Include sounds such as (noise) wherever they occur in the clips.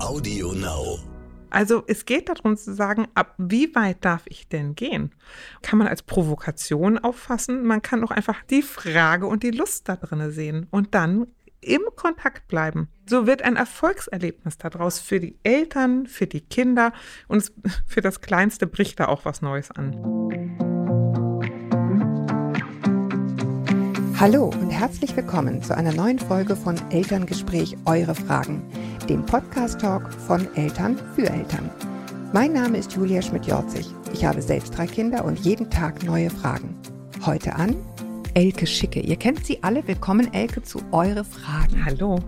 Audio Now. Also es geht darum zu sagen, ab wie weit darf ich denn gehen? Kann man als Provokation auffassen, man kann auch einfach die Frage und die Lust da drin sehen und dann im Kontakt bleiben. So wird ein Erfolgserlebnis daraus für die Eltern, für die Kinder und (laughs) für das Kleinste bricht da auch was Neues an. Hallo und herzlich willkommen zu einer neuen Folge von Elterngespräch Eure Fragen, dem Podcast-Talk von Eltern für Eltern. Mein Name ist Julia Schmidt-Jorzig. Ich habe selbst drei Kinder und jeden Tag neue Fragen. Heute an Elke Schicke. Ihr kennt sie alle. Willkommen, Elke, zu Eure Fragen. Hallo.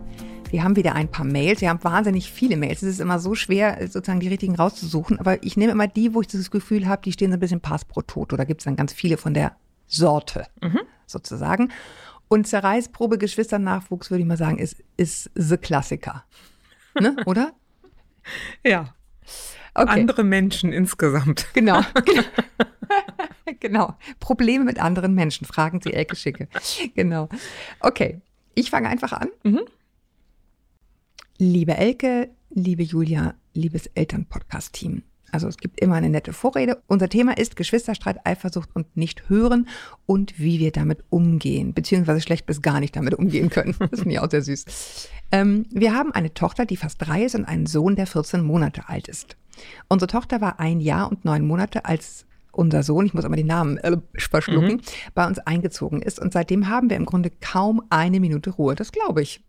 Wir haben wieder ein paar Mails. Wir haben wahnsinnig viele Mails. Es ist immer so schwer, sozusagen die richtigen rauszusuchen. Aber ich nehme immer die, wo ich das Gefühl habe, die stehen so ein bisschen Pass pro Toto. Da gibt es dann ganz viele von der Sorte mhm. sozusagen. Und Zerreißprobe Geschwisternachwuchs, würde ich mal sagen, ist, ist the Klassiker. Ne? (laughs) Oder? ja. Okay. Andere Menschen insgesamt. (laughs) Genau. genau. genau. Probleme mit anderen Menschen, fragen Sie Elke Schicke. Genau. Okay, ich fange einfach an. Mhm. Liebe Elke, liebe Julia, liebes Elternpodcast-Team. Also es gibt immer eine nette Vorrede. Unser Thema ist Geschwisterstreit, Eifersucht und nicht hören und wie wir damit umgehen, beziehungsweise schlecht bis gar nicht damit umgehen können. Das finde ich auch sehr süß. Ähm, wir haben eine Tochter, die fast drei ist und einen Sohn, der 14 Monate alt ist. Unsere Tochter war ein Jahr und neun Monate, als unser Sohn, ich muss aber den Namen äh, verschlucken, mhm. bei uns eingezogen ist. Und seitdem haben wir im Grunde kaum eine Minute Ruhe. Das glaube ich.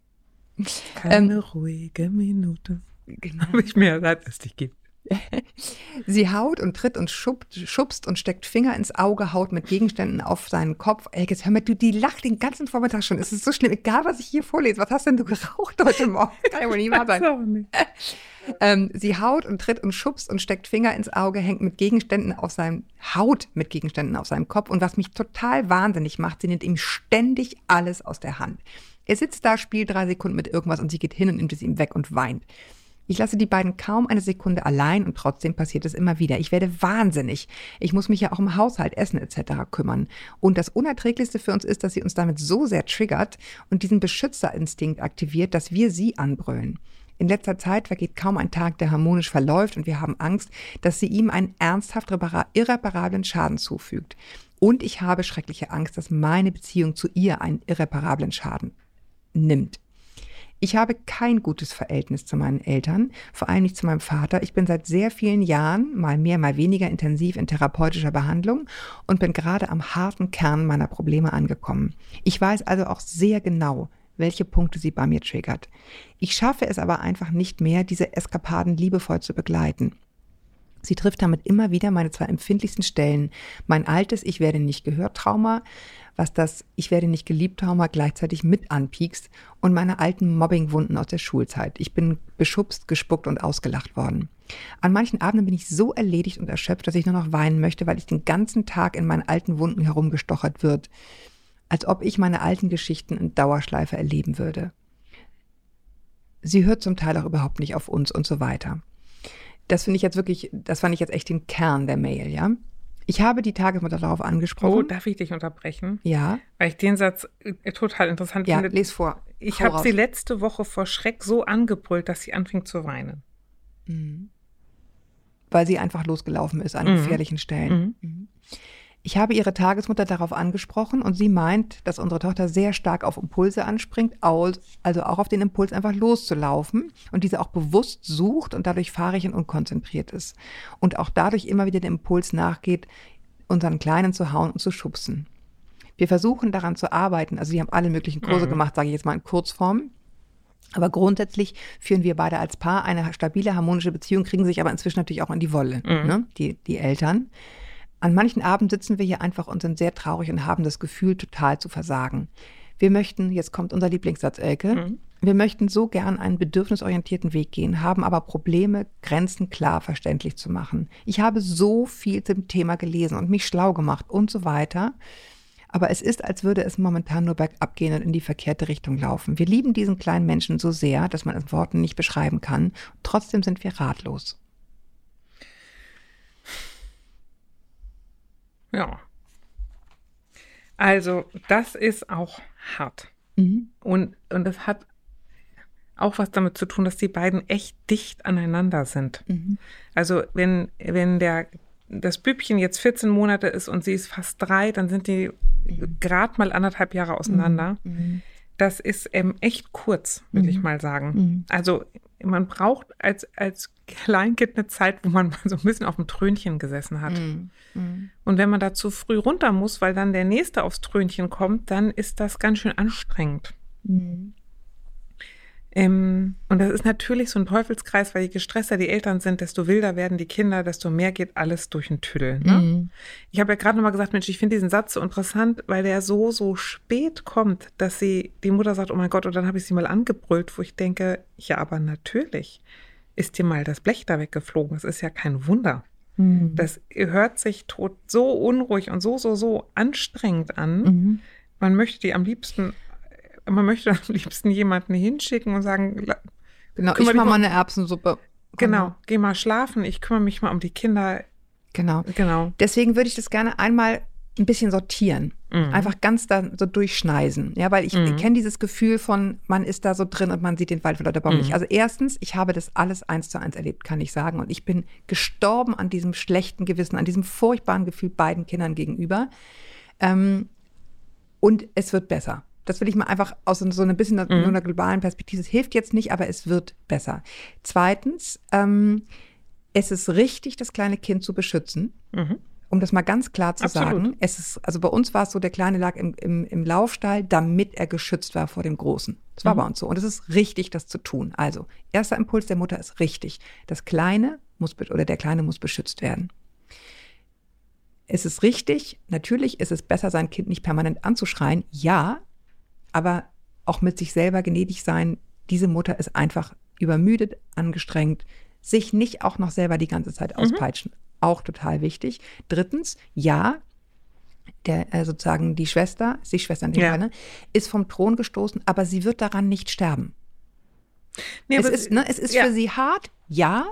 Keine ähm, ruhige Minute. Genau. Habe ich mir gesagt, dass dich gibt. (laughs) Sie haut und tritt und schubst, schubst und steckt Finger ins Auge, haut mit Gegenständen auf seinen Kopf. Ey, jetzt hör mal, du, die lacht den ganzen Vormittag schon. Es ist so schlimm, egal was ich hier vorlese. Was hast denn du geraucht heute Morgen? (laughs) Kann ja wohl nie wahr sein. ähm, sie haut und tritt und schubst und steckt Finger ins Auge, hängt mit Gegenständen auf seinem, Haut mit Gegenständen auf seinem Kopf. Und was mich total wahnsinnig macht, sie nimmt ihm ständig alles aus der Hand. Er sitzt da, spielt drei Sekunden mit irgendwas und sie geht hin und nimmt es ihm weg und weint. Ich lasse die beiden kaum eine Sekunde allein und trotzdem passiert es immer wieder. Ich werde wahnsinnig. Ich muss mich ja auch im Haushalt, Essen etc. kümmern. Und das Unerträglichste für uns ist, dass sie uns damit so sehr triggert und diesen Beschützerinstinkt aktiviert, dass wir sie anbrüllen. In letzter Zeit vergeht kaum ein Tag, der harmonisch verläuft und wir haben Angst, dass sie ihm einen ernsthaft irreparablen Schaden zufügt. Und ich habe schreckliche Angst, dass meine Beziehung zu ihr einen irreparablen Schaden nimmt. Ich habe kein gutes Verhältnis zu meinen Eltern, vor allem nicht zu meinem Vater. Ich bin seit sehr vielen Jahren, mal mehr, mal weniger intensiv in therapeutischer Behandlung und bin gerade am harten Kern meiner Probleme angekommen. Ich weiß also auch sehr genau, welche Punkte sie bei mir triggert. Ich schaffe es aber einfach nicht mehr, diese Eskapaden liebevoll zu begleiten. Sie trifft damit immer wieder meine zwei empfindlichsten Stellen. Mein altes Ich werde nicht gehört Trauma, was das Ich werde nicht geliebt Trauma gleichzeitig mit anpiekst und meine alten Mobbingwunden aus der Schulzeit. Ich bin beschubst, gespuckt und ausgelacht worden. An manchen Abenden bin ich so erledigt und erschöpft, dass ich nur noch weinen möchte, weil ich den ganzen Tag in meinen alten Wunden herumgestochert wird. Als ob ich meine alten Geschichten in Dauerschleife erleben würde. Sie hört zum Teil auch überhaupt nicht auf uns und so weiter. Das finde ich jetzt wirklich, das fand ich jetzt echt den Kern der Mail, ja. Ich habe die Tagesmutter darauf angesprochen. Oh, darf ich dich unterbrechen? Ja. Weil ich den Satz äh, total interessant ja, finde. Ja, les vor. Ich habe sie letzte Woche vor Schreck so angebrüllt, dass sie anfing zu weinen. Mhm. Weil sie einfach losgelaufen ist an mhm. gefährlichen Stellen. Mhm. Ich habe ihre Tagesmutter darauf angesprochen und sie meint, dass unsere Tochter sehr stark auf Impulse anspringt, also auch auf den Impuls einfach loszulaufen und diese auch bewusst sucht und dadurch fahrig und unkonzentriert ist. Und auch dadurch immer wieder dem Impuls nachgeht, unseren Kleinen zu hauen und zu schubsen. Wir versuchen daran zu arbeiten, also sie haben alle möglichen Kurse mhm. gemacht, sage ich jetzt mal in Kurzform. Aber grundsätzlich führen wir beide als Paar eine stabile, harmonische Beziehung, kriegen sich aber inzwischen natürlich auch in die Wolle, mhm. ne? die, die Eltern. An manchen Abend sitzen wir hier einfach und sind sehr traurig und haben das Gefühl, total zu versagen. Wir möchten, jetzt kommt unser Lieblingssatz, Elke, mhm. wir möchten so gern einen bedürfnisorientierten Weg gehen, haben aber Probleme, Grenzen klar verständlich zu machen. Ich habe so viel zum Thema gelesen und mich schlau gemacht und so weiter. Aber es ist, als würde es momentan nur bergab gehen und in die verkehrte Richtung laufen. Wir lieben diesen kleinen Menschen so sehr, dass man es Worten nicht beschreiben kann. Trotzdem sind wir ratlos. Ja. Also, das ist auch hart. Mhm. Und, und das hat auch was damit zu tun, dass die beiden echt dicht aneinander sind. Mhm. Also wenn, wenn der, das Bübchen jetzt 14 Monate ist und sie ist fast drei, dann sind die gerade mal anderthalb Jahre auseinander. Mhm. Das ist ähm, echt kurz, würde ich mal sagen. Mhm. Also man braucht als, als Kleinkind eine Zeit, wo man (laughs) mal so ein bisschen auf dem Trönchen gesessen hat. Mhm. Mhm. Und wenn man da zu früh runter muss, weil dann der Nächste aufs Trönchen kommt, dann ist das ganz schön anstrengend. Mhm. Ähm, und das ist natürlich so ein Teufelskreis, weil je gestresster die Eltern sind, desto wilder werden die Kinder, desto mehr geht alles durch den Tüdel. Ne? Mhm. Ich habe ja gerade nochmal gesagt, Mensch, ich finde diesen Satz so interessant, weil der so, so spät kommt, dass sie, die Mutter sagt, oh mein Gott, und dann habe ich sie mal angebrüllt, wo ich denke, ja, aber natürlich ist dir mal das Blech da weggeflogen. Das ist ja kein Wunder. Mhm. Das hört sich tot so unruhig und so, so, so anstrengend an. Mhm. Man möchte die am liebsten, man möchte am liebsten jemanden hinschicken und sagen, Genau, ich mache mal- mal eine Erbsensuppe. genau, geh mal schlafen, ich kümmere mich mal um die Kinder. Genau. Genau. Deswegen würde ich das gerne einmal ein bisschen sortieren. Mhm. Einfach ganz da so durchschneisen. Ja, weil ich Mhm. kenne dieses Gefühl von, man ist da so drin und man sieht den Wald vor lauter Baum Mhm. nicht. Also erstens, ich habe das alles eins zu eins erlebt, kann ich sagen. Und ich bin gestorben an diesem schlechten Gewissen, an diesem furchtbaren Gefühl beiden Kindern gegenüber. Ähm, und es wird besser. Das will ich mal einfach aus so ein bisschen Mhm. einer globalen Perspektive. Es hilft jetzt nicht, aber es wird besser. Zweitens, ähm, es ist richtig, das kleine Kind zu beschützen Mhm. um das mal ganz klar zu Absolut. sagen, es ist, also bei uns war es so, der Kleine lag im, im, im Laufstall, damit er geschützt war vor dem Großen. Das war Mhm. bei uns so. Und es ist richtig, das zu tun. Also, erster Impuls der Mutter ist richtig. Das Kleine muss, oder der Kleine muss beschützt werden. Es ist richtig, natürlich ist es besser, sein Kind nicht permanent anzuschreien, ja, aber auch mit sich selber gnädig sein. Diese Mutter ist einfach übermüdet, angestrengt, sich nicht auch noch selber die ganze Zeit auspeitschen. Auch total wichtig. Drittens, ja, der äh, sozusagen die Schwester, ist die Schwester in dem Ja. Fall, ne, ist vom Thron gestoßen, aber sie wird daran nicht sterben. Nee, es, ist, ne, es ist ja. für sie hart, ja.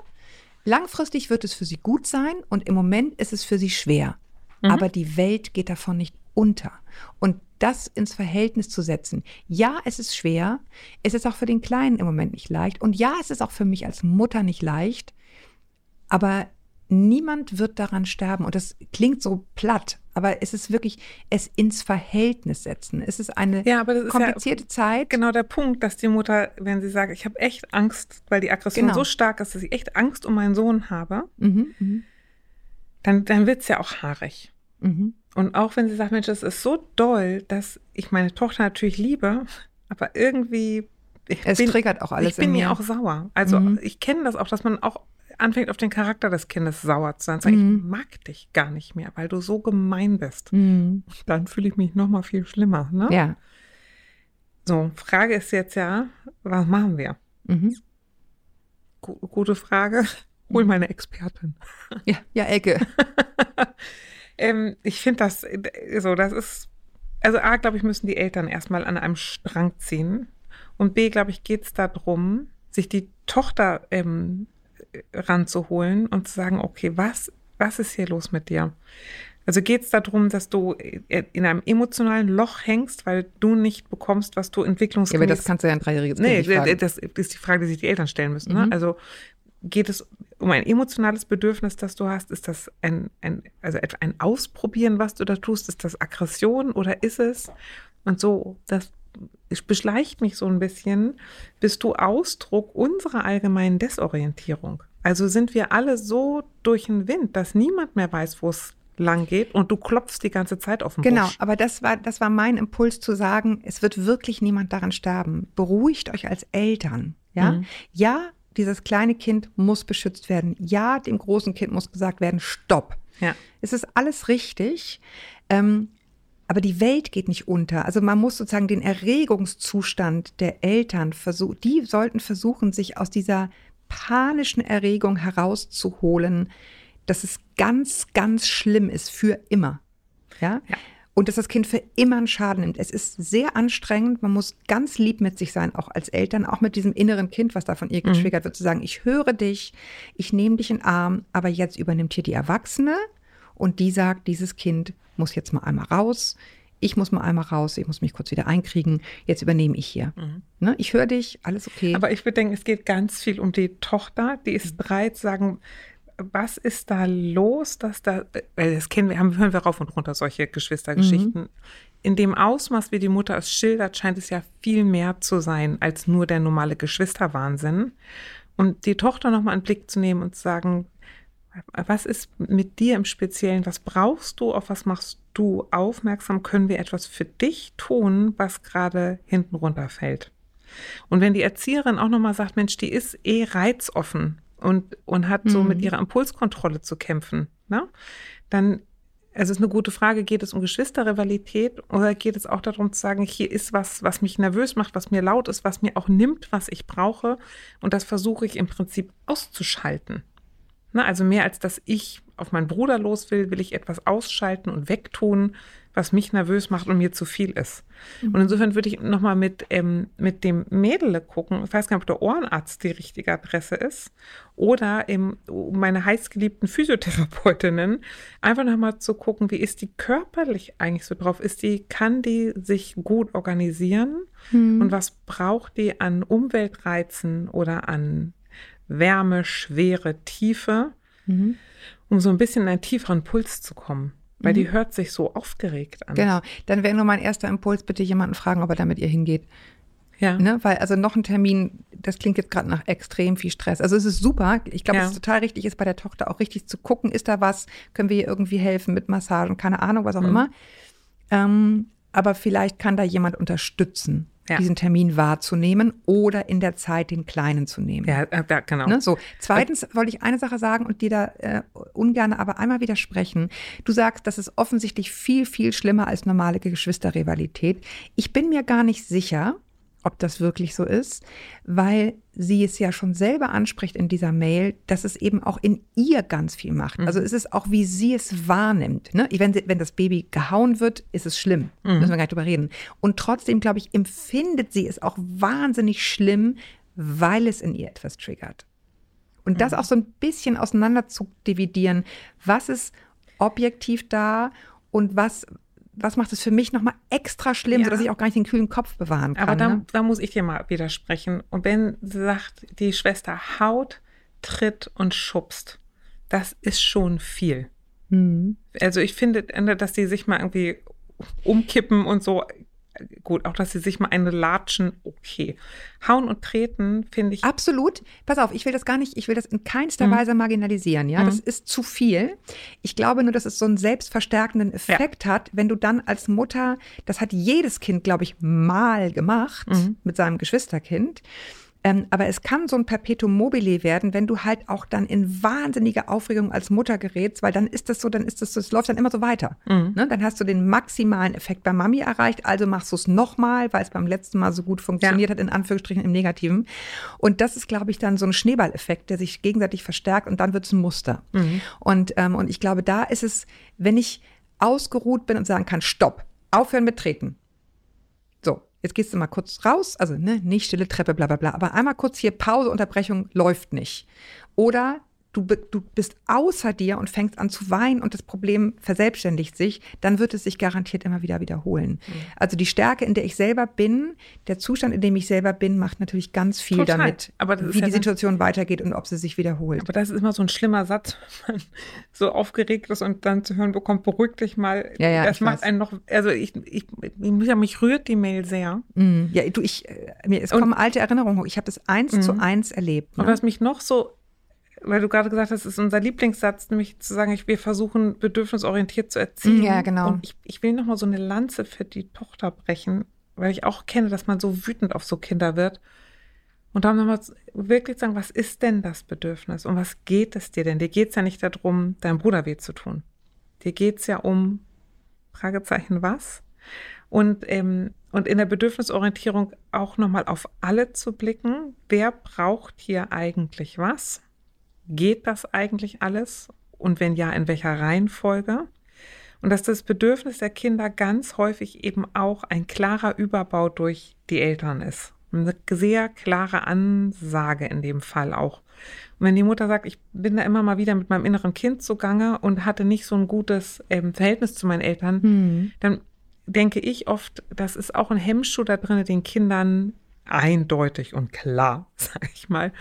Langfristig wird es für sie gut sein und im Moment ist es für sie schwer. Mhm. Aber die Welt geht davon nicht unter. Und das ins Verhältnis zu setzen. Ja, es ist schwer. Es ist auch für den Kleinen im Moment nicht leicht. Und ja, es ist auch für mich als Mutter nicht leicht. Aber niemand wird daran sterben. Und das klingt so platt, aber es ist wirklich es ins Verhältnis setzen. Es ist eine Ja, aber das ist ja komplizierte Zeit. genau der Punkt, dass die Mutter, wenn sie sagt, ich habe echt Angst, weil die Aggression Genau. so stark ist, dass ich echt Angst um meinen Sohn habe, Mhm, mhm, dann, dann wird es ja auch haarig. mhm. Und auch wenn sie sagt, Mensch, es ist so doll, dass ich meine Tochter natürlich liebe, aber irgendwie. Es triggert auch alles Ich bin in mir auch sauer. Also Mhm. ich kenne das auch, dass man auch anfängt, auf den Charakter des Kindes sauer zu sein. Sagen, Mhm. Ich mag dich gar nicht mehr, weil du so gemein bist. Mhm. Dann fühle ich mich noch mal viel schlimmer. Ne? Ja. So, Frage ist jetzt ja, was machen wir? Mhm. Gu gute Frage. (laughs) Hol meine Expertin. Ja, ja, Elke. (laughs) Ähm, ich finde das äh, so, das ist, also A, glaube ich, müssen die Eltern erstmal an einem Strang ziehen. Und B, glaube ich, geht es darum, sich die Tochter ähm, ranzuholen und zu sagen, okay, was, was ist hier los mit dir? Also geht es darum, dass du äh, in einem emotionalen Loch hängst, weil du nicht bekommst, was du Ja, entwicklungsgemäß... aber das kannst du ja ein dreijähriges Kind Nee, nicht fragen. das ist die Frage, die sich die Eltern stellen müssen. Ne? Mhm. Also geht es um ein emotionales Bedürfnis, das du hast? Ist das ein, ein, also etwa ein Ausprobieren, was du da tust? Ist das Aggression oder ist es? Und so, das beschleicht mich so ein bisschen. Bist du Ausdruck unserer allgemeinen Desorientierung? Also sind wir alle so durch den Wind, dass niemand mehr weiß, wo es lang geht und du klopfst die ganze Zeit auf den Genau, Busch. aber das war, das war mein Impuls zu sagen, es wird wirklich niemand daran sterben. Beruhigt euch als Eltern. Ja, Mhm. ja dieses kleine Kind muss beschützt werden. Ja, dem großen Kind muss gesagt werden, stopp. Ja. Es ist alles richtig. Ähm, aber die Welt geht nicht unter. Also man muss sozusagen den Erregungszustand der Eltern versuchen, die sollten versuchen, sich aus dieser panischen Erregung herauszuholen, dass es ganz, ganz schlimm ist für immer. Ja? Ja. Und dass das Kind für immer einen Schaden nimmt. Es ist sehr anstrengend. Man muss ganz lieb mit sich sein, auch als Eltern, auch mit diesem inneren Kind, was da von ihr getriggert wird, zu sagen, ich höre dich, ich nehme dich in den Arm, aber jetzt übernimmt hier die Erwachsene und die sagt, dieses Kind muss jetzt mal einmal raus. ich muss mal einmal raus, ich muss mich kurz wieder einkriegen, jetzt übernehme ich hier. Mhm. Ne? Ich höre dich, alles okay. Aber ich würde denken, es geht ganz viel um die Tochter, die ist bereit zu sagen, was ist da los, dass da, weil das kennen wir, haben, hören wir rauf und runter solche Geschwistergeschichten. Mhm. In dem Ausmaß, wie die Mutter es schildert, scheint es ja viel mehr zu sein als nur der normale Geschwisterwahnsinn. Und die Tochter nochmal einen Blick zu nehmen und zu sagen, was ist mit dir im Speziellen? Was brauchst du? Auf was machst du aufmerksam? Können wir etwas für dich tun, was gerade hinten runterfällt? Und wenn die Erzieherin auch nochmal sagt, Mensch, die ist eh reizoffen und, und hat so mhm. mit ihrer Impulskontrolle zu kämpfen, ne? dann also es ist eine gute Frage, geht es um Geschwisterrivalität oder geht es auch darum zu sagen, hier ist was, was mich nervös macht, was mir laut ist, was mir auch nimmt, was ich brauche und das versuche ich im Prinzip auszuschalten. Na, also mehr als dass ich auf meinen Bruder los will, will ich etwas ausschalten und wegtun, was mich nervös macht und mir zu viel ist. Mhm. Und insofern würde ich nochmal mit, ähm, mit dem Mädel gucken. Ich weiß gar nicht, ob der Ohrenarzt die richtige Adresse ist oder ähm, meine heißgeliebten Physiotherapeutinnen. Einfach nochmal zu gucken, wie ist die körperlich eigentlich so drauf? Ist die, kann die sich gut organisieren? Mhm. Und was braucht die an Umweltreizen oder an Wärme, Schwere, Tiefe, mhm. um so ein bisschen in einen tieferen Puls zu kommen. Weil mhm. die hört sich so aufgeregt an. Genau. Dann wäre nur mein erster Impuls, bitte jemanden fragen, ob er da mit ihr hingeht. Ja. Ne? Weil also noch ein Termin, das klingt jetzt gerade nach extrem viel Stress. Also es ist super. Ich glaube, ja. es ist total richtig ist bei der Tochter auch richtig zu gucken, ist da was, können wir ihr irgendwie helfen mit Massagen, keine Ahnung, was auch mhm. immer. Ähm, aber vielleicht kann da jemand unterstützen ja. diesen Termin wahrzunehmen oder in der Zeit den Kleinen zu nehmen. Ja, äh, ja genau. Ne? So. Zweitens wollte ich eine Sache sagen und dir da äh, ungern aber einmal widersprechen. Du sagst, das ist offensichtlich viel, viel schlimmer als normale Geschwisterrivalität. Ich bin mir gar nicht sicher, ob das wirklich so ist, weil sie es ja schon selber anspricht in dieser Mail, dass es eben auch in ihr ganz viel macht. Mhm. Also es ist auch, wie sie es wahrnimmt. Ne? Wenn, sie, wenn das Baby gehauen wird, ist es schlimm. Mhm. Müssen wir gar nicht drüber reden. Und trotzdem, glaube ich, empfindet sie es auch wahnsinnig schlimm, weil es in ihr etwas triggert. Und mhm. das auch so ein bisschen auseinander zu dividieren. Was ist objektiv da und was, was macht es für mich nochmal extra schlimm, ja. sodass ich auch gar nicht den kühlen Kopf bewahren kann. Aber da, ne? da muss ich dir mal widersprechen. Und wenn sagt, die Schwester haut, tritt und schubst, das ist schon viel. Mhm. Also ich finde, dass die sich mal irgendwie umkippen und so gut, auch dass sie sich mal eine latschen, okay. Hauen und treten finde ich. Absolut. Pass auf, ich will das gar nicht, ich will das in keinster mhm. Weise marginalisieren, ja. Mhm. Das ist zu viel. Ich glaube nur, dass es so einen selbstverstärkenden Effekt ja. hat, wenn du dann als Mutter, das hat jedes Kind, glaube ich, mal gemacht mhm. mit seinem Geschwisterkind ähm, aber es kann so ein Perpetuum mobile werden, wenn du halt auch dann in wahnsinnige Aufregung als Mutter gerätst, weil dann ist das so, dann ist das so, es läuft dann immer so weiter. Mhm. Ne? Dann hast du den maximalen Effekt bei Mami erreicht, also machst du es nochmal, weil es beim letzten Mal so gut funktioniert ja. hat, in Anführungsstrichen im Negativen. Und das ist, glaube ich, dann so ein Schneeballeffekt, der sich gegenseitig verstärkt und dann wird es ein Muster. Mhm. Und, ähm, und ich glaube, da ist es, wenn ich ausgeruht bin und sagen kann, stopp, aufhören mit Treten. Jetzt gehst du mal kurz raus, also ne, nicht stille Treppe, bla bla bla, aber einmal kurz hier Pause, Unterbrechung läuft nicht. Oder du, du bist außer dir und fängst an zu weinen und das Problem verselbstständigt sich, dann wird es sich garantiert immer wieder wiederholen. Mhm. Also die Stärke, in der ich selber bin, der Zustand, in dem ich selber bin, macht natürlich ganz viel Total. damit, wie ja die Situation weitergeht und ob sie sich wiederholt. Aber das ist immer so ein schlimmer Satz, (laughs) wenn man so aufgeregt ist und dann zu hören bekommt, beruhig dich mal. Ja, ja, das macht weiß. einen noch, also ich, ich, ich, mich rührt die Mail sehr. Mhm. Ja, du, ich, äh, mir, es und, kommen alte Erinnerungen hoch. Ich habe das eins mhm. zu eins erlebt. Ne? Und was mich noch so weil du gerade gesagt hast, es ist unser Lieblingssatz, nämlich zu sagen, wir versuchen bedürfnisorientiert zu erziehen. Ja, genau. Und ich, ich will nochmal so eine Lanze für die Tochter brechen, weil ich auch kenne, dass man so wütend auf so Kinder wird. Und dann nochmal wirklich sagen, was ist denn das Bedürfnis und was geht es dir denn? Dir geht es ja nicht darum, deinem Bruder weh zu tun. Dir geht es ja um, Fragezeichen, was? Und, ähm, und in der Bedürfnisorientierung auch nochmal auf alle zu blicken. Wer braucht hier eigentlich was? Geht das eigentlich alles? Und wenn ja, in welcher Reihenfolge? Und dass das Bedürfnis der Kinder ganz häufig eben auch ein klarer Überbau durch die Eltern ist. Eine sehr klare Ansage in dem Fall auch. Und wenn die Mutter sagt, ich bin da immer mal wieder mit meinem inneren Kind zugange und hatte nicht so ein gutes ähm, Verhältnis zu meinen Eltern, mhm. dann denke ich oft, das ist auch ein Hemmschuh da drin, den Kindern eindeutig und klar, (laughs) sage ich mal,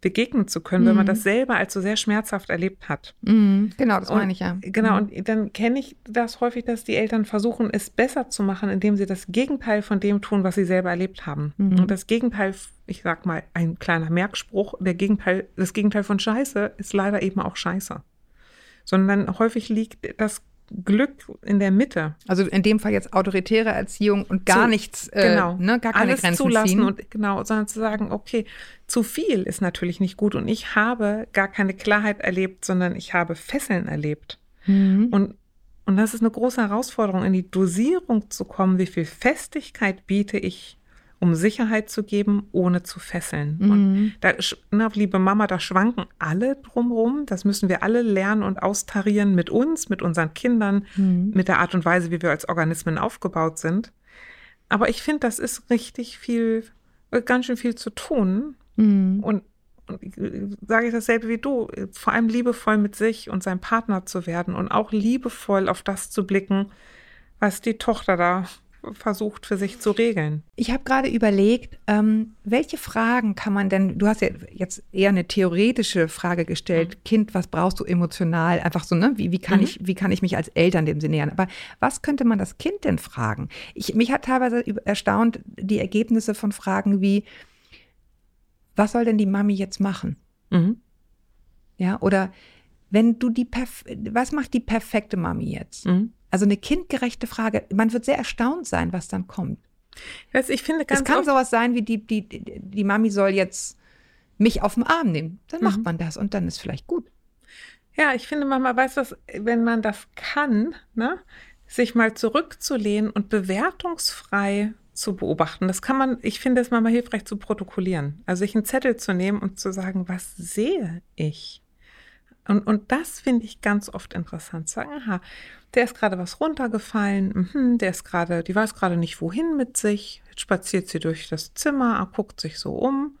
begegnen zu können, mhm. wenn man mhm. das selber als so sehr schmerzhaft erlebt hat. Mhm. Genau, das meine ich ja. Genau, mhm. und dann kenne ich das häufig, dass die Eltern versuchen, es besser zu machen, indem sie das Gegenteil von dem tun, was sie selber erlebt haben. Mhm. Und das Gegenteil, ich sag mal, ein kleiner Merkspruch, der Gegenteil, das Gegenteil von Scheiße ist leider eben auch Scheiße. Sondern häufig liegt das Glück in der Mitte. Also in dem Fall jetzt autoritäre Erziehung und gar zu, nichts, äh, genau, ne, gar keine alles Grenzen zulassen ziehen. und genau, sondern zu sagen, okay, zu viel ist natürlich nicht gut und ich habe gar keine Klarheit erlebt, sondern ich habe Fesseln erlebt. Mhm. Und und das ist eine große Herausforderung, in die Dosierung zu kommen, wie viel Festigkeit biete ich um Sicherheit zu geben, ohne zu fesseln. Mhm. Und da, na, liebe Mama, da schwanken alle drumherum. Das müssen wir alle lernen und austarieren mit uns, mit unseren Kindern, mhm. mit der Art und Weise, wie wir als Organismen aufgebaut sind. Aber ich finde, das ist richtig viel, ganz schön viel zu tun. Mhm. Und, und sage ich dasselbe wie du, vor allem liebevoll mit sich und seinem Partner zu werden und auch liebevoll auf das zu blicken, was die Tochter da versucht für sich zu regeln. Ich habe gerade überlegt, ähm, welche Fragen kann man denn, du hast ja jetzt eher eine theoretische Frage gestellt, mhm. Kind, was brauchst du emotional? Einfach so, ne? Wie, wie, kann, mhm. ich, wie kann ich mich als Eltern dem Sinne nähern? Aber was könnte man das Kind denn fragen? Ich, mich hat teilweise erstaunt die Ergebnisse von Fragen wie, was soll denn die Mami jetzt machen? Mhm. Ja, oder wenn du die, Perf was macht die perfekte Mami jetzt? Mhm. Also eine kindgerechte Frage. Man wird sehr erstaunt sein, was dann kommt. Also ich finde ganz es kann sowas sein wie die, die, die Mami soll jetzt mich auf den Arm nehmen. Dann mhm. macht man das und dann ist vielleicht gut. Ja, ich finde, man weiß was, wenn man das kann, ne, sich mal zurückzulehnen und bewertungsfrei zu beobachten. Das kann man, ich finde es manchmal hilfreich zu protokollieren. Also sich einen Zettel zu nehmen und zu sagen, was sehe ich? Und, und das finde ich ganz oft interessant. Sagen, aha, der ist gerade was runtergefallen, mhm, der ist gerade, die weiß gerade nicht wohin mit sich, jetzt spaziert sie durch das Zimmer, guckt sich so um.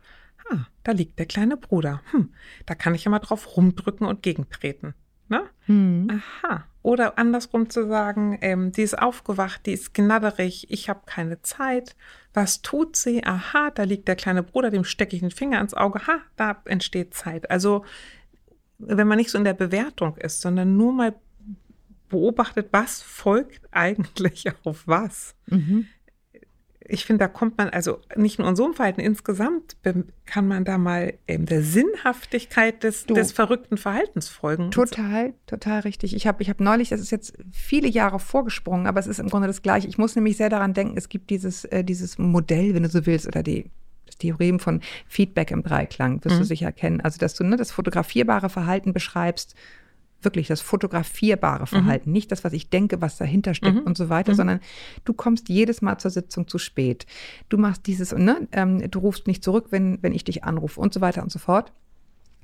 Ah, da liegt der kleine Bruder. Hm, da kann ich ja mal drauf rumdrücken und gegentreten. Ne? Hm. Aha. Oder andersrum zu sagen, ähm, die ist aufgewacht, die ist gnadderig, ich habe keine Zeit. Was tut sie? Aha, da liegt der kleine Bruder, dem stecke ich den Finger ins Auge. Ha, da entsteht Zeit. Also wenn man nicht so in der Bewertung ist, sondern nur mal beobachtet, was folgt eigentlich (laughs) auf was. Mhm. Ich finde, da kommt man, also nicht nur in so einem Verhalten, insgesamt kann man da mal ähm, der Sinnhaftigkeit des, des verrückten Verhaltens folgen. Total, total richtig. Ich habe ich hab neulich, das ist jetzt viele Jahre vorgesprungen, aber es ist im Grunde das Gleiche. Ich muss nämlich sehr daran denken, es gibt dieses, äh, dieses Modell, wenn du so willst, oder die Theorem von Feedback im Dreiklang, wirst mhm. du sicher kennen. Also, dass du ne, das fotografierbare Verhalten beschreibst, wirklich das fotografierbare mhm. Verhalten, mhm. nicht das, was ich denke, was dahinter steckt mhm. und so weiter, mhm. sondern du kommst jedes Mal zur Sitzung zu spät. Du machst dieses, ne, ähm, du rufst nicht zurück, wenn, wenn ich dich anrufe und so weiter und so fort.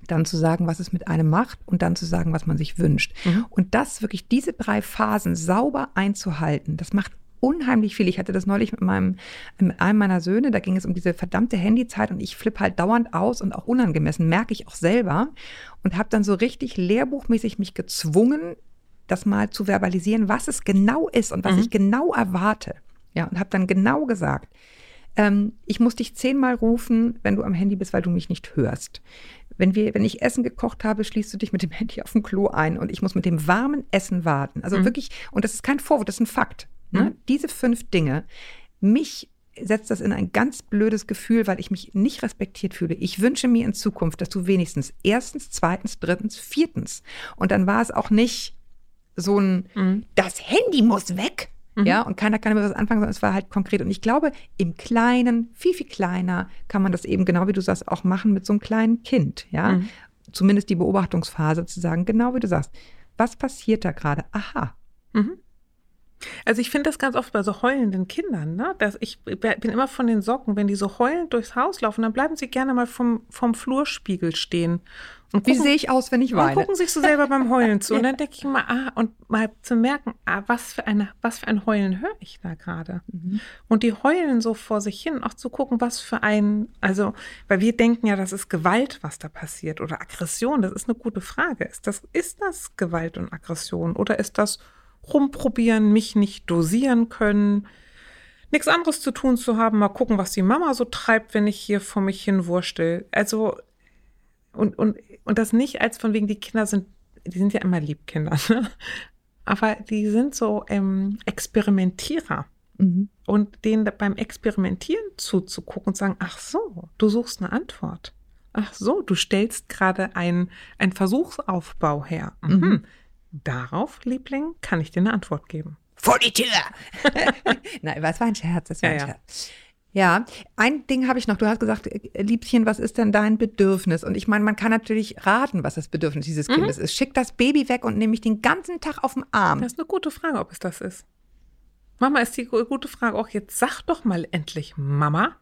Dann zu sagen, was es mit einem macht und dann zu sagen, was man sich wünscht. Mhm. Und das wirklich, diese drei Phasen sauber einzuhalten, das macht unheimlich viel. Ich hatte das neulich mit meinem, mit einem meiner Söhne, da ging es um diese verdammte Handyzeit und ich flippe halt dauernd aus und auch unangemessen, merke ich auch selber und habe dann so richtig lehrbuchmäßig mich gezwungen, das mal zu verbalisieren, was es genau ist und was mhm. ich genau erwarte. Ja, und habe dann genau gesagt, ähm, ich muss dich zehnmal rufen, wenn du am Handy bist, weil du mich nicht hörst. Wenn, wir, wenn ich Essen gekocht habe, schließt du dich mit dem (laughs) Handy auf dem Klo ein und ich muss mit dem warmen Essen warten. Also mhm. wirklich, und das ist kein Vorwurf, das ist ein Fakt. Ne? Mhm. Diese fünf Dinge, mich setzt das in ein ganz blödes Gefühl, weil ich mich nicht respektiert fühle. Ich wünsche mir in Zukunft, dass du wenigstens erstens, zweitens, drittens, viertens. Und dann war es auch nicht so ein, mhm. das Handy muss weg. Mhm. Ja, und keiner kann damit was anfangen, sondern es war halt konkret. Und ich glaube, im Kleinen, viel, viel kleiner, kann man das eben, genau wie du sagst, auch machen mit so einem kleinen Kind. Ja, mhm. zumindest die Beobachtungsphase zu sagen, genau wie du sagst, was passiert da gerade? Aha. Mhm. Also ich finde das ganz oft bei so heulenden Kindern, ne? Dass ich bin immer von den Socken, wenn die so heulend durchs Haus laufen, dann bleiben sie gerne mal vom, vom Flurspiegel stehen. Und gucken, Wie sehe ich aus, wenn ich weine? Und gucken sich so selber beim Heulen zu. (laughs) Und dann denke ich mal, ah, und mal zu merken, ah, was für eine, was für ein Heulen höre ich da gerade? Mhm. Und die heulen so vor sich hin, auch zu gucken, was für ein, also, weil wir denken ja, das ist Gewalt, was da passiert, oder Aggression. Das ist eine gute Frage. Ist das, ist das Gewalt und Aggression? Oder ist das rumprobieren, mich nicht dosieren können, nichts anderes zu tun zu haben, mal gucken, was die Mama so treibt, wenn ich hier vor mich hin wurstel. Also, und, und, und das nicht als von wegen, die Kinder sind, die sind ja immer lieb, Kinder, (laughs) ne? aber die sind so ähm, Experimentierer. Mhm. Und denen beim Experimentieren zuzugucken und sagen, ach so, du suchst eine Antwort. Ach so, du stellst gerade einen Versuchsaufbau her. Mhm. Mhm. Darauf, Liebling, kann ich dir eine Antwort geben. Vor die Tür! (laughs) Nein, was war ein Scherz? Das war ja, ein Scherz. Ja, ein Ding habe ich noch. Du hast gesagt, Liebchen, was ist denn dein Bedürfnis? Und ich meine, man kann natürlich raten, was das Bedürfnis dieses mhm. Kindes ist. Schick das Baby weg und nehme mich den ganzen Tag auf den Arm. Das ist eine gute Frage, ob es das ist. Mama, ist die gute Frage auch jetzt. Sag doch mal endlich, Mama,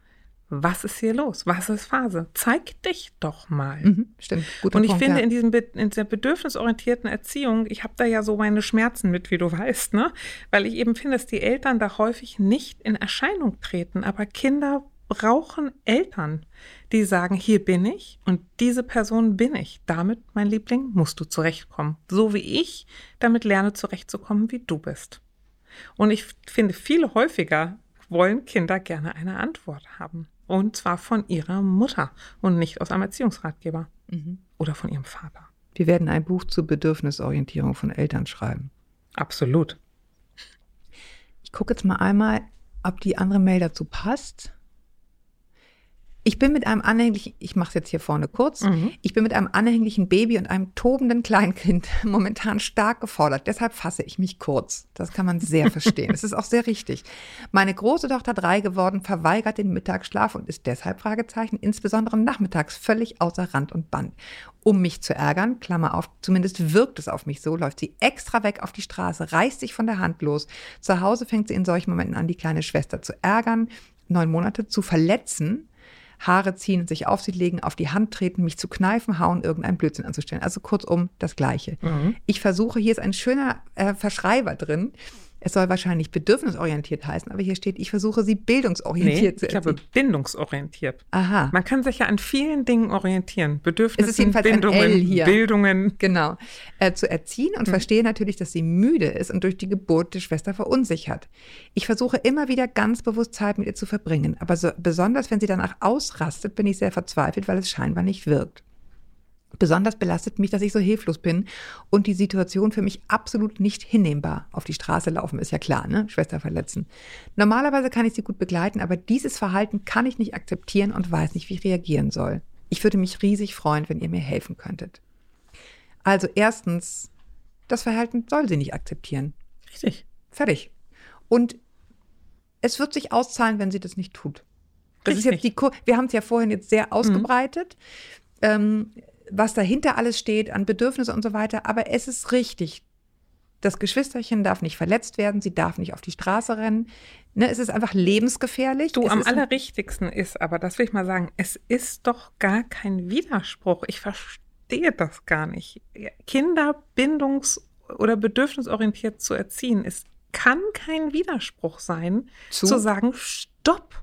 was ist hier los? Was ist Phase? Zeig dich doch mal. Mhm, stimmt. Guter und ich Punkt, finde, ja. in, diesem, in dieser bedürfnisorientierten Erziehung, ich habe da ja so meine Schmerzen mit, wie du weißt, ne? Weil ich eben finde, dass die Eltern da häufig nicht in Erscheinung treten, aber Kinder brauchen Eltern, die sagen, hier bin ich und diese Person bin ich. Damit, mein Liebling, musst du zurechtkommen. So wie ich damit lerne, zurechtzukommen, wie du bist. Und ich finde, viel häufiger wollen Kinder gerne eine Antwort haben. Und zwar von ihrer Mutter und nicht aus einem Erziehungsratgeber mhm. oder von ihrem Vater. Wir werden ein Buch zur Bedürfnisorientierung von Eltern schreiben. Absolut. Ich gucke jetzt mal einmal, ob die andere Mail dazu passt. Ich bin mit einem anhänglichen, ich mache es jetzt hier vorne kurz, mhm. ich bin mit einem anhänglichen Baby und einem tobenden Kleinkind (laughs) momentan stark gefordert. Deshalb fasse ich mich kurz. Das kann man sehr verstehen. Es ist auch sehr richtig. Meine große Tochter drei geworden, verweigert den Mittagsschlaf und ist deshalb Fragezeichen, insbesondere nachmittags völlig außer Rand und Band. Um mich zu ärgern, Klammer auf, zumindest wirkt es auf mich so, läuft sie extra weg auf die Straße, reißt sich von der Hand los. Zu Hause fängt sie in solchen Momenten an, die kleine Schwester zu ärgern, neun Monate zu verletzen Haare ziehen, sich auf sie legen, auf die Hand treten, mich zu kneifen, hauen, irgendein Blödsinn anzustellen. Also kurzum das Gleiche. Mhm. Ich versuche, hier ist ein schöner äh, Verschreiber drin. Es soll wahrscheinlich bedürfnisorientiert heißen, aber hier steht, ich versuche sie bildungsorientiert nee, zu erziehen. Ich glaube, bindungsorientiert. Aha. Man kann sich ja an vielen Dingen orientieren. Bedürfnisse, Bindungen, Bildungen. Genau. Äh, zu erziehen und mhm. verstehe natürlich, dass sie müde ist und durch die Geburt der Schwester verunsichert. Ich versuche immer wieder ganz bewusst Zeit mit ihr zu verbringen, aber so, besonders wenn sie danach ausrastet, bin ich sehr verzweifelt, weil es scheinbar nicht wirkt. Besonders belastet mich, dass ich so hilflos bin und die Situation für mich absolut nicht hinnehmbar. Auf die Straße laufen ist ja klar, ne? Schwester verletzen. Normalerweise kann ich sie gut begleiten, aber dieses Verhalten kann ich nicht akzeptieren und weiß nicht, wie ich reagieren soll. Ich würde mich riesig freuen, wenn ihr mir helfen könntet. Also erstens, das Verhalten soll sie nicht akzeptieren. Richtig. Fertig. Und es wird sich auszahlen, wenn sie das nicht tut. Das Richtig. ist jetzt die, wir haben es ja vorhin jetzt sehr mhm. ausgebreitet. Mhm. Ähm, was dahinter alles steht an Bedürfnisse und so weiter. Aber es ist richtig. Das Geschwisterchen darf nicht verletzt werden, sie darf nicht auf die Straße rennen. Ne, es ist einfach lebensgefährlich. Du, es am allerrichtigsten ist aber, das will ich mal sagen, es ist doch gar kein Widerspruch. Ich verstehe das gar nicht. Kinder bindungs- oder bedürfnisorientiert zu erziehen, es kann kein Widerspruch sein, zu, zu sagen, stopp,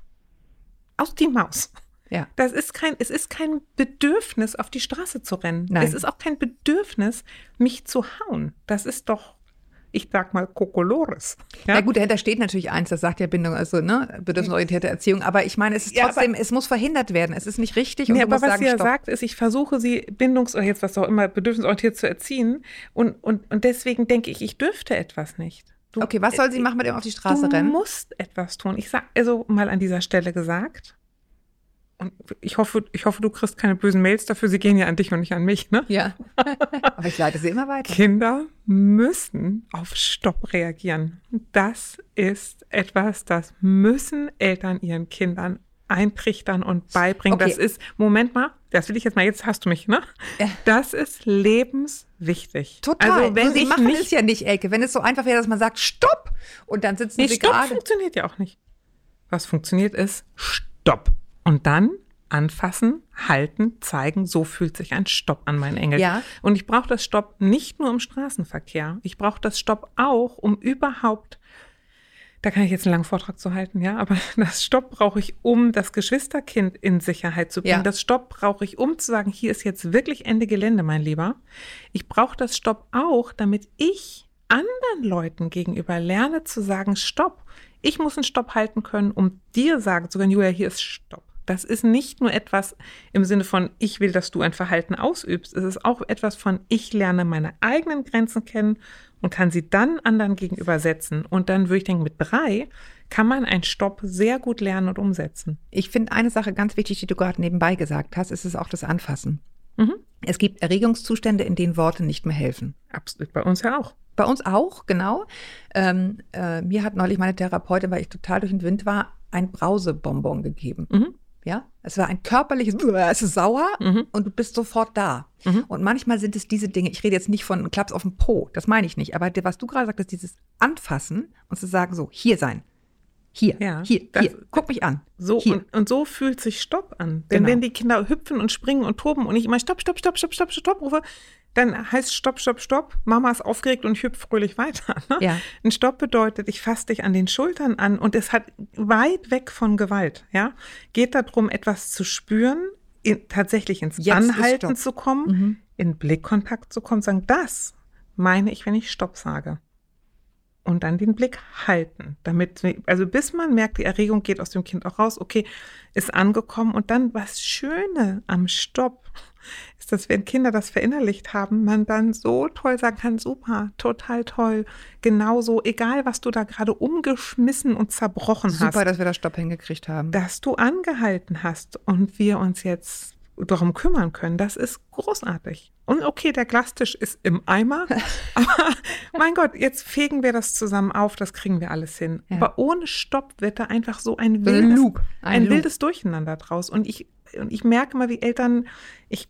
aus die Maus. Ja. Das ist kein, es ist kein Bedürfnis, auf die Straße zu rennen. Nein. Es ist auch kein Bedürfnis, mich zu hauen. Das ist doch, ich sag mal, Kokolores. Ja? Na gut, dahinter steht natürlich eins, das sagt ja Bindung, also ne, bedürfnisorientierte Erziehung. Aber ich meine, es ist trotzdem, ja, es muss verhindert werden. Es ist nicht richtig. Und nee, aber was sagen, sie ja stopp. sagt, ist, ich versuche sie bindungs- oder jetzt was auch immer, bedürfnisorientiert zu erziehen. Und, und, und deswegen denke ich, ich dürfte etwas nicht. Du, okay, was soll sie machen mit dem auf die Straße du rennen? Du musst etwas tun. Ich sag, also mal an dieser Stelle gesagt, und ich hoffe, ich hoffe, du kriegst keine bösen Mails dafür. Sie gehen ja an dich und nicht an mich, ne? Ja. (laughs) Aber ich leite sie immer weiter. Kinder müssen auf Stopp reagieren. Das ist etwas, das müssen Eltern ihren Kindern eintrichtern und beibringen. Okay. Das ist, Moment mal, das will ich jetzt mal, jetzt hast du mich, ne? Das ist lebenswichtig. Total. Also, wenn sie machen nicht, es ja nicht, Elke. Wenn es so einfach wäre, dass man sagt, Stopp! Und dann sitzen nee, sie Stopp gerade. funktioniert ja auch nicht. Was funktioniert ist, Stopp. Und dann anfassen, halten, zeigen, so fühlt sich ein Stopp an, mein Engel. Ja. Und ich brauche das Stopp nicht nur im Straßenverkehr. Ich brauche das Stopp auch, um überhaupt, da kann ich jetzt einen langen Vortrag zu halten, ja, aber (laughs) das Stopp brauche ich, um das Geschwisterkind in Sicherheit zu bringen. Ja. Das Stopp brauche ich, um zu sagen, hier ist jetzt wirklich Ende Gelände, mein Lieber. Ich brauche das Stopp auch, damit ich anderen Leuten gegenüber lerne zu sagen, stopp. Ich muss einen Stopp halten können, um dir sagen zu können, Julia, hier ist Stopp. Das ist nicht nur etwas im Sinne von, ich will, dass du ein Verhalten ausübst. Es ist auch etwas von, ich lerne meine eigenen Grenzen kennen und kann sie dann anderen gegenüber setzen. Und dann würde ich denken, mit drei kann man einen Stopp sehr gut lernen und umsetzen. Ich finde eine Sache ganz wichtig, die du gerade nebenbei gesagt hast, ist es auch das Anfassen. Mhm. Es gibt Erregungszustände, in denen Worte nicht mehr helfen. Absolut, bei uns ja auch. Bei uns auch, genau. Ähm, äh, mir hat neulich meine Therapeutin, weil ich total durch den Wind war, ein Brausebonbon gegeben. Mhm. Ja, es war ein körperliches, (laughs) es ist sauer Mhm. und du bist sofort da. Mhm. Und manchmal sind es diese Dinge, ich rede jetzt nicht von Klaps auf den Po, das meine ich nicht, aber was du gerade sagtest, dieses Anfassen und zu sagen, so, hier sein. Hier, Ja, hier, das- hier, guck mich an. So hier. und, und so fühlt sich Stopp an. Denn Genau. wenn die Kinder hüpfen und springen und toben und ich immer Stopp, Stopp, Stopp, Stopp, Stopp, Stopp rufe, dann heißt Stopp, Stopp, Stopp. Mama ist aufgeregt und ich hüpfe fröhlich weiter. Ne? Ja. Ein Stopp bedeutet, ich fasse dich an den Schultern an und es hat weit weg von Gewalt. Ja, geht darum, etwas zu spüren, in, tatsächlich ins Jetzt Anhalten zu kommen, Mhm. in Blickkontakt zu kommen, sagen, das meine ich, wenn ich Stopp sage. Und dann den Blick halten, damit, also bis man merkt, die Erregung geht aus dem Kind auch raus, okay, ist angekommen. Und dann was Schöne am Stopp ist, dass wenn Kinder das verinnerlicht haben, man dann so toll sagen kann, super, total toll, genauso, egal was du da gerade umgeschmissen und zerbrochen hast Super, dass wir das Stopp hingekriegt haben. dass du angehalten hast und wir uns jetzt darum kümmern können, das ist großartig. Und okay, der Glastisch ist im Eimer, (laughs) aber mein Gott, jetzt fegen wir das zusammen auf, das kriegen wir alles hin. Ja. Aber ohne Stopp wird da einfach so ein wildes, Loop, ein ein Loop. wildes Durcheinander draus. Und ich, und ich merke mal, wie Eltern, ich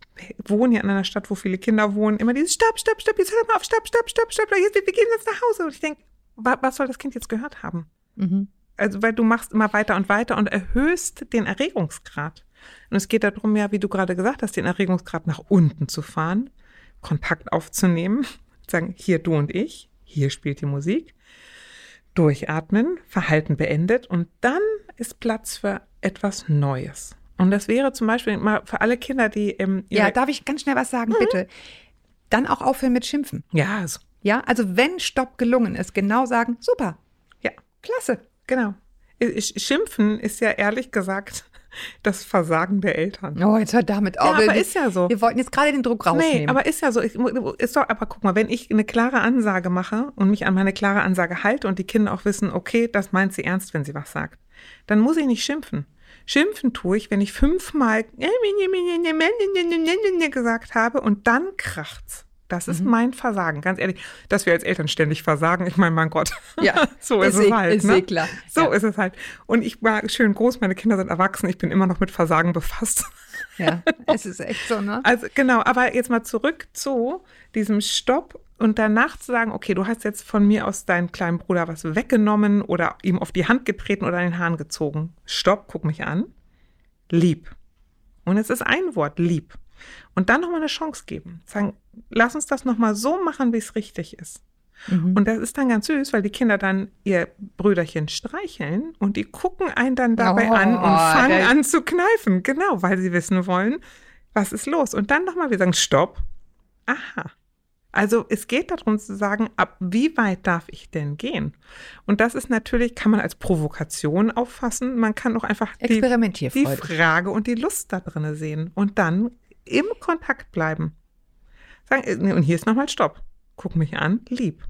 wohne ja in einer Stadt, wo viele Kinder wohnen, immer dieses Stopp, Stopp, Stopp, jetzt hör mal auf, Stopp, Stopp, Stopp, Stopp, jetzt, wir gehen jetzt nach Hause. Und ich denke, wa, was soll das Kind jetzt gehört haben? Mhm. Also, weil du machst immer weiter und weiter und erhöhst den Erregungsgrad. Und es geht darum, ja, wie du gerade gesagt hast, den Erregungsgrad nach unten zu fahren, Kontakt aufzunehmen, (laughs) sagen, hier du und ich, hier spielt die Musik, durchatmen, Verhalten beendet und dann ist Platz für etwas Neues. Und das wäre zum Beispiel mal für alle Kinder, die ähm, Ja, darf ich ganz schnell was Mhm. sagen, bitte? Dann auch aufhören mit Schimpfen. ja, so, Ja, also wenn Stopp gelungen ist, genau sagen, super, ja, klasse. genau. Sch- Schimpfen ist ja ehrlich gesagt das Versagen der Eltern. Oh, jetzt hört damit auf. Ja, aber wir, ist ja so. Wir wollten jetzt gerade den Druck rausnehmen. Nee, aber ist ja so. Ich, ist doch, aber guck mal, wenn ich eine klare Ansage mache und mich an meine klare Ansage halte und die Kinder auch wissen, okay, das meint sie ernst, wenn sie was sagt, dann muss ich nicht schimpfen. Schimpfen tue ich, wenn ich fünfmal gesagt habe und dann kracht's. Das ist mein Versagen, ganz ehrlich. Dass wir als Eltern ständig versagen, ich meine, mein Gott. Ja, (laughs) so ist, ist es eh- halt. ist ne? eh klar. So Ja. ist es halt. Und ich war schön groß, meine Kinder sind erwachsen, ich bin immer noch mit Versagen befasst. ja, es ist echt so, ne? (laughs) Also genau, aber jetzt mal zurück zu diesem Stopp und danach zu sagen, okay, du hast jetzt von mir aus deinen kleinen Bruder was weggenommen oder ihm auf die Hand getreten oder den Haaren gezogen. Stopp, guck mich an. Lieb. Und es ist ein Wort, lieb. Und dann nochmal eine Chance geben. Sagen, lass uns das nochmal so machen, wie es richtig ist. Mhm. Und das ist dann ganz süß, weil die Kinder dann ihr Brüderchen streicheln und die gucken einen dann dabei Oh, an und fangen an zu kneifen. Genau, weil sie wissen wollen, was ist los. Und dann nochmal, wir sagen, stopp. Aha. Also es geht darum zu sagen, ab wie weit darf ich denn gehen? Und das ist natürlich, kann man als Provokation auffassen. Man kann auch einfach die, die. Frage und die Lust da drin sehen und dann im Kontakt bleiben. Sagen, äh, und hier ist nochmal Stopp. Guck mich an, lieb.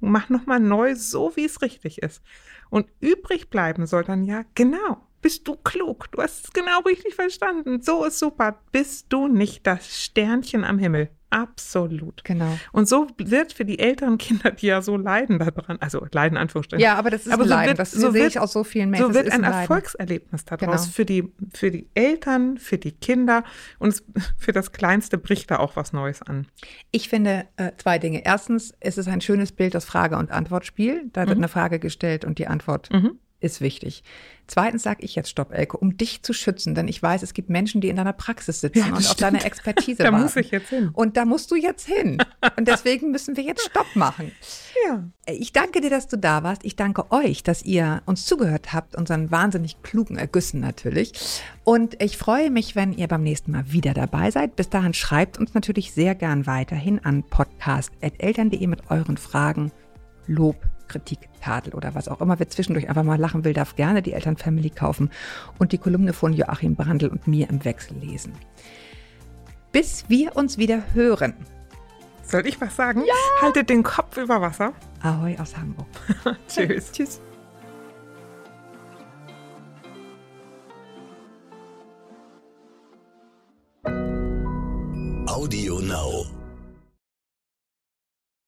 Mach nochmal neu, so wie es richtig ist. Und übrig bleiben soll dann ja, genau, bist du klug, du hast es genau richtig verstanden, so ist super, bist du nicht das Sternchen am Himmel. Absolut. Genau. Und so wird für die älteren Kinder, die ja so leiden daran, also leiden Anführungsstrichen, Ja, aber das ist Aber ein so Leiden. wird- das so sehe ich aus so vielen Menschen. so wird ein Leiden. Erfolgserlebnis daraus Genau. für, die, für die Eltern, für die Kinder und (laughs) für das Kleinste bricht da auch was Neues an. Ich finde äh, zwei Dinge. Erstens, es ist ein schönes Bild, das Frage- und Antwortspiel. Da wird eine Frage gestellt und die Antwort Mhm. Ist wichtig. Zweitens sage ich jetzt Stopp, Elke, um dich zu schützen, denn ich weiß, es gibt Menschen, die in deiner Praxis sitzen Ja, und das auf stimmt. deine Expertise Da warten. muss ich jetzt hin. Und da musst du jetzt hin. Und deswegen müssen wir jetzt Stopp machen. (laughs) Ja. Ich danke dir, dass du da warst. Ich danke euch, dass ihr uns zugehört habt, unseren wahnsinnig klugen Ergüssen natürlich. Und ich freue mich, wenn ihr beim nächsten Mal wieder dabei seid. Bis dahin schreibt uns natürlich sehr gern weiterhin an podcast.eltern.de mit euren Fragen Lob, Kritik, Tadel oder was auch immer. Wer zwischendurch einfach mal lachen will, darf gerne die Elternfamily kaufen und die Kolumne von Joachim Brandl und mir im Wechsel lesen. Bis wir uns wieder hören. Soll ich was sagen? Ja. Haltet den Kopf über Wasser. Ahoi aus Hamburg. (laughs) Tschüss. Tschüss. Audio Now.